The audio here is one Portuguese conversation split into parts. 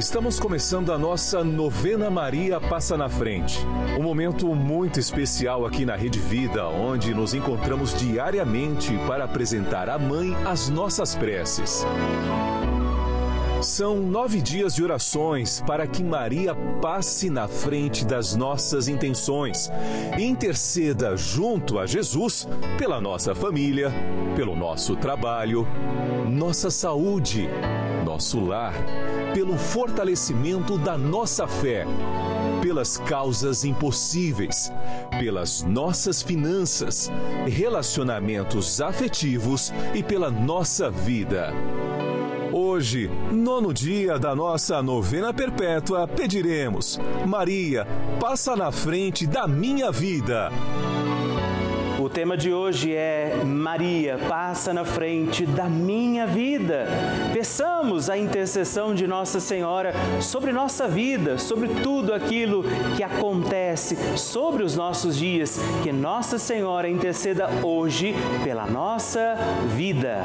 Estamos começando a nossa novena Maria Passa na Frente. Um momento muito especial aqui na Rede Vida, onde nos encontramos diariamente para apresentar à Mãe as nossas preces. São nove dias de orações para que Maria passe na frente das nossas intenções e interceda junto a Jesus pela nossa família, pelo nosso trabalho, nossa saúde, nosso lar, pelo fortalecimento da nossa fé, pelas causas impossíveis, pelas nossas finanças, relacionamentos afetivos e pela nossa vida. Hoje, nono dia da nossa novena perpétua, pediremos: Maria, passa na frente da minha vida. O tema de hoje é Maria, passa na frente da minha vida. Peçamos a intercessão de Nossa Senhora sobre nossa vida, sobre tudo aquilo que acontece, sobre os nossos dias. Que Nossa Senhora interceda hoje pela nossa vida.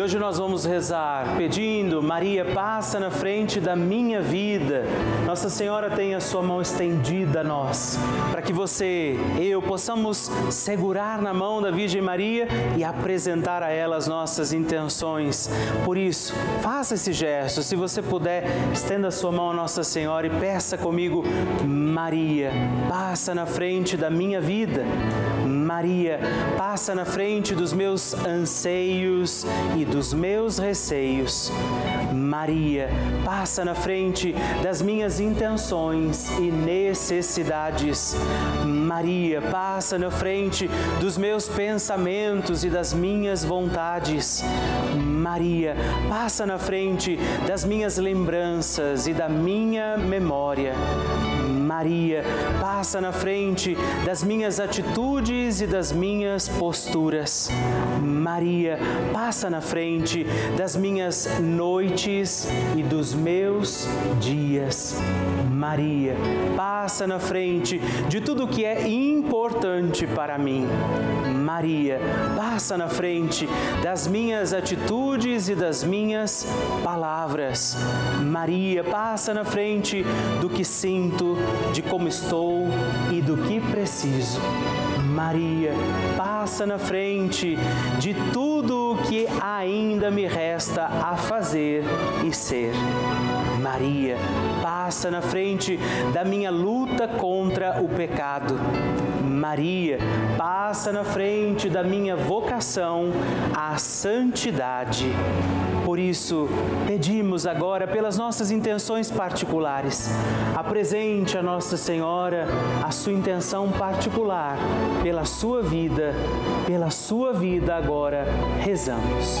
E hoje nós vamos rezar pedindo, Maria, passa na frente da minha vida. Nossa Senhora tem a sua mão estendida a nós, para que você, eu, possamos segurar na mão da Virgem Maria e apresentar a ela as nossas intenções. Por isso, faça esse gesto. Se você puder, estenda a sua mão a Nossa Senhora e peça comigo, Maria, passa na frente da minha vida. Maria, passa na frente dos meus anseios e dos meus receios. Maria, passa na frente das minhas intenções e necessidades. Maria, passa na frente dos meus pensamentos e das minhas vontades. Maria, passa na frente das minhas lembranças e da minha memória. Maria, passa na frente das minhas atitudes e das minhas posturas. Maria, passa na frente das minhas noites e dos meus dias. Maria, passa na frente de tudo que é importante para mim. Maria, passa na frente das minhas atitudes e das minhas palavras. Maria, passa na frente do que sinto, de como estou e do que preciso. Maria, passa na frente de tudo o que ainda me resta a fazer e ser. Maria, passa na frente da minha luta contra o pecado. Maria, passa na frente da minha vocação à santidade. Por isso, pedimos agora pelas nossas intenções particulares. Apresente a Nossa Senhora a sua intenção particular pela sua vida, pela sua vida agora rezamos.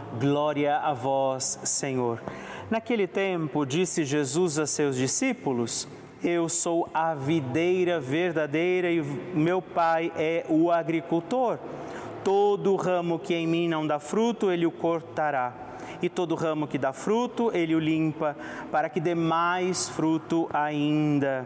Glória a vós, Senhor. Naquele tempo, disse Jesus a seus discípulos: Eu sou a videira verdadeira e meu Pai é o agricultor. Todo ramo que em mim não dá fruto, ele o cortará e todo ramo que dá fruto, ele o limpa, para que dê mais fruto ainda.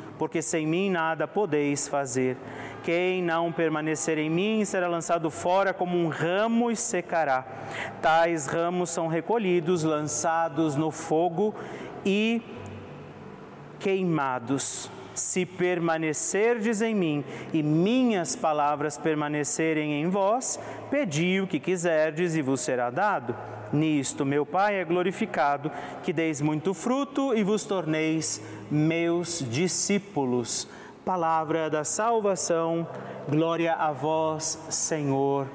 porque sem mim nada podeis fazer. Quem não permanecer em mim será lançado fora como um ramo e secará. Tais ramos são recolhidos, lançados no fogo e queimados. Se permanecerdes em mim e minhas palavras permanecerem em vós, pedi o que quiserdes e vos será dado. Nisto meu Pai é glorificado, que deis muito fruto e vos torneis meus discípulos. Palavra da salvação, glória a vós, Senhor.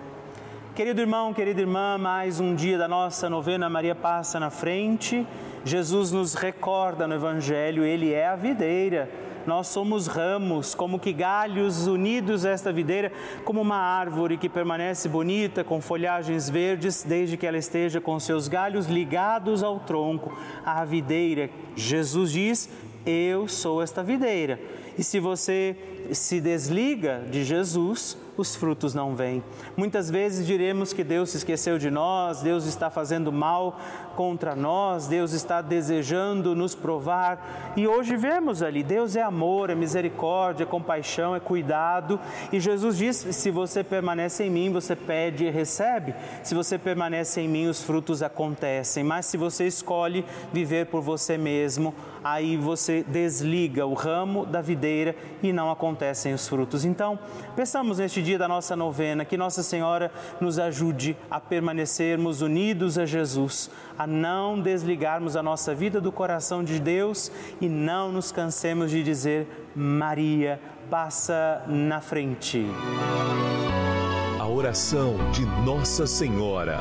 Querido irmão, querida irmã, mais um dia da nossa novena Maria passa na frente. Jesus nos recorda no Evangelho, Ele é a videira nós somos ramos, como que galhos unidos a esta videira, como uma árvore que permanece bonita, com folhagens verdes, desde que ela esteja com seus galhos ligados ao tronco, à videira. Jesus diz: Eu sou esta videira. E se você se desliga de Jesus, os frutos não vêm. Muitas vezes diremos que Deus se esqueceu de nós, Deus está fazendo mal contra nós, Deus está desejando nos provar. E hoje vemos ali, Deus é amor, é misericórdia, é compaixão, é cuidado. E Jesus diz: se você permanece em mim, você pede e recebe. Se você permanece em mim, os frutos acontecem. Mas se você escolhe viver por você mesmo, aí você desliga o ramo da videira e não acontecem os frutos. Então, pensamos neste dia da nossa novena que Nossa Senhora nos ajude a permanecermos unidos a Jesus, a não desligarmos a nossa vida do coração de Deus e não nos cansemos de dizer: Maria, passa na frente. A oração de Nossa Senhora.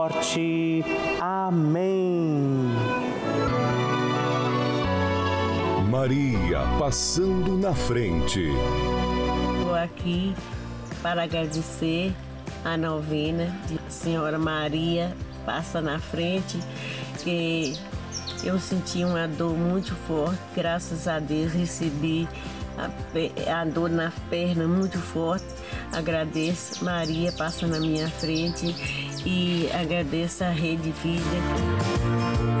Amém. Maria passando na frente. Estou aqui para agradecer a novena de Senhora Maria passa na frente, que eu senti uma dor muito forte, graças a Deus recebi a, a dor na perna muito forte. Agradeço, Maria passa na minha frente e agradeço a Rede Vida.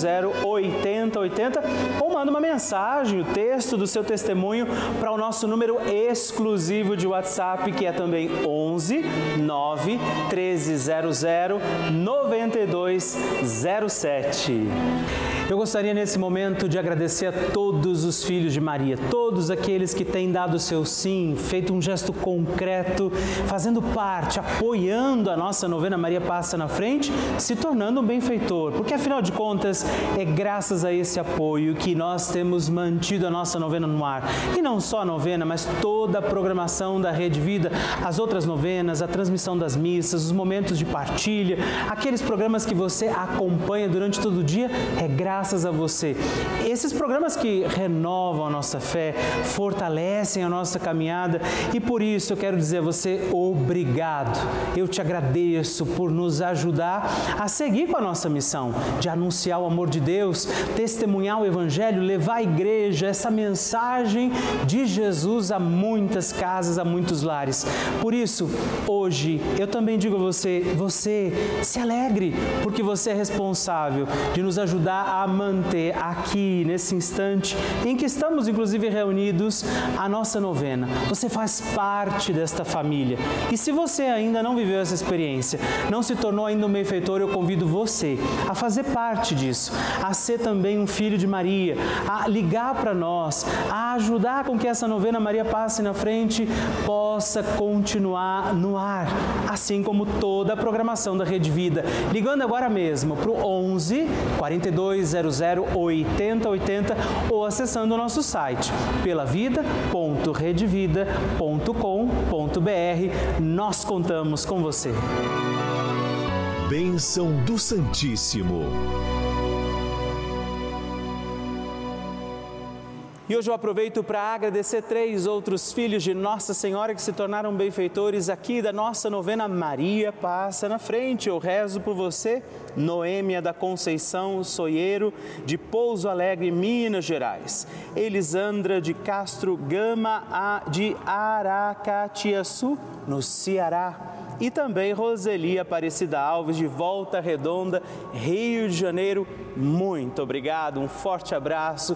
8080 ou manda uma mensagem, o texto do seu testemunho para o nosso número exclusivo de WhatsApp, que é também 11 9 1300 9207. Eu gostaria nesse momento de agradecer a todos os filhos de Maria, todos aqueles que têm dado seu sim, feito um gesto concreto, fazendo parte, apoiando a nossa novena Maria Passa na Frente, se tornando um benfeitor, porque afinal de contas é graças a esse apoio que nós temos mantido a nossa novena no ar. E não só a novena, mas toda a programação da Rede Vida, as outras novenas, a transmissão das missas, os momentos de partilha, aqueles programas que você acompanha durante todo o dia, é graças a você. Esses programas que renovam a nossa fé, fortalecem a nossa caminhada e por isso eu quero dizer a você obrigado. Eu te agradeço por nos ajudar a seguir com a nossa missão de anunciar o amor de Deus, testemunhar o Evangelho, levar à igreja essa mensagem de Jesus a muitas casas, a muitos lares. Por isso, hoje eu também digo a você: você se alegre, porque você é responsável de nos ajudar a manter aqui, nesse instante em que estamos, inclusive, reunidos, a nossa novena. Você faz parte desta família. E se você ainda não viveu essa experiência, não se tornou ainda um benfeitor, eu convido você a fazer parte disso, a ser também um filho de Maria, a ligar para nós, a ajudar com que essa novena Maria passe na frente possa continuar no ar, assim como toda a programação da Rede Vida. Ligando agora mesmo para o 11 42 8080 ou acessando o nosso site pelavida.redevida.com.br. Nós contamos com você. Bênção do Santíssimo. E hoje eu aproveito para agradecer três outros filhos de Nossa Senhora que se tornaram benfeitores aqui da nossa novena Maria Passa na Frente. Eu rezo por você, Noêmia da Conceição Soieiro, de Pouso Alegre, Minas Gerais. Elisandra de Castro Gama, de Aracatiaçu, no Ceará e também Roseli Aparecida Alves, de Volta Redonda, Rio de Janeiro. Muito obrigado, um forte abraço.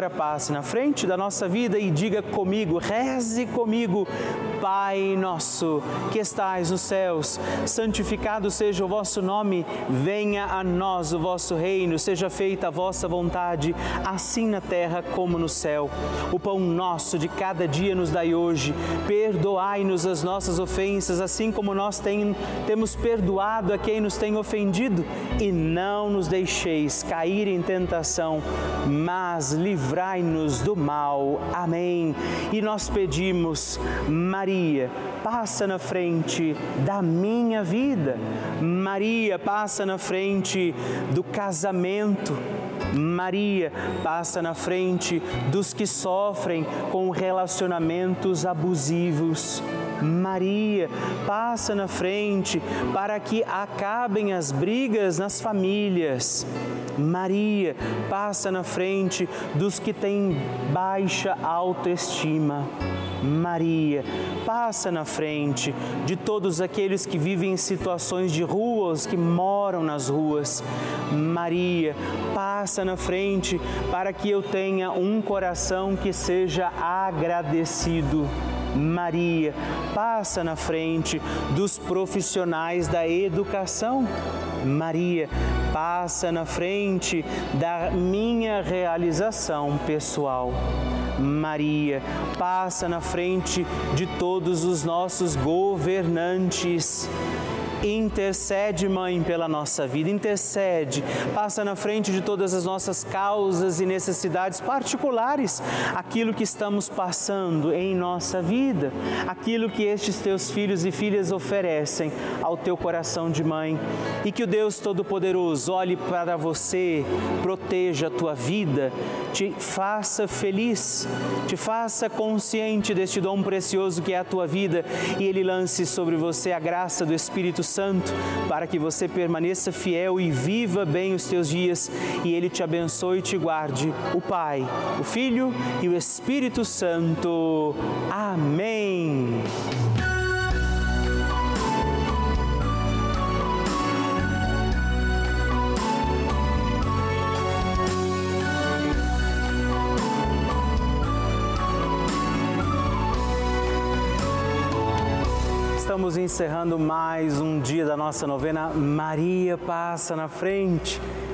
Senhora passe na frente da nossa vida e diga comigo, reze comigo, Pai nosso que estais nos céus, santificado seja o vosso nome, venha a nós o vosso reino, seja feita a vossa vontade, assim na terra como no céu. O pão nosso de cada dia nos dai hoje, perdoai-nos as nossas ofensas, assim como nós tem, temos perdoado a quem nos tem ofendido, e não nos deixeis cair em tentação, mas livrai livrai-nos do mal. Amém. E nós pedimos, Maria, passa na frente da minha vida. Maria, passa na frente do casamento. Maria passa na frente dos que sofrem com relacionamentos abusivos. Maria passa na frente para que acabem as brigas nas famílias. Maria passa na frente dos que têm baixa autoestima. Maria passa na frente de todos aqueles que vivem em situações de ruas, que moram nas ruas. Maria passa na frente para que eu tenha um coração que seja agradecido. Maria passa na frente dos profissionais da educação. Maria passa na frente da minha realização pessoal. Maria passa na frente de todos os nossos governantes. Intercede, Mãe, pela nossa vida, intercede, passa na frente de todas as nossas causas e necessidades particulares, aquilo que estamos passando em nossa vida, aquilo que estes teus filhos e filhas oferecem ao teu coração de mãe. E que o Deus Todo-Poderoso olhe para você, proteja a tua vida, te faça feliz, te faça consciente deste dom precioso que é a tua vida. E ele lance sobre você a graça do Espírito Santo para que você permaneça fiel e viva bem os teus dias e Ele te abençoe e te guarde. O Pai, o Filho e o Espírito Santo. Amém. Estamos encerrando mais um dia da nossa novena Maria Passa na Frente.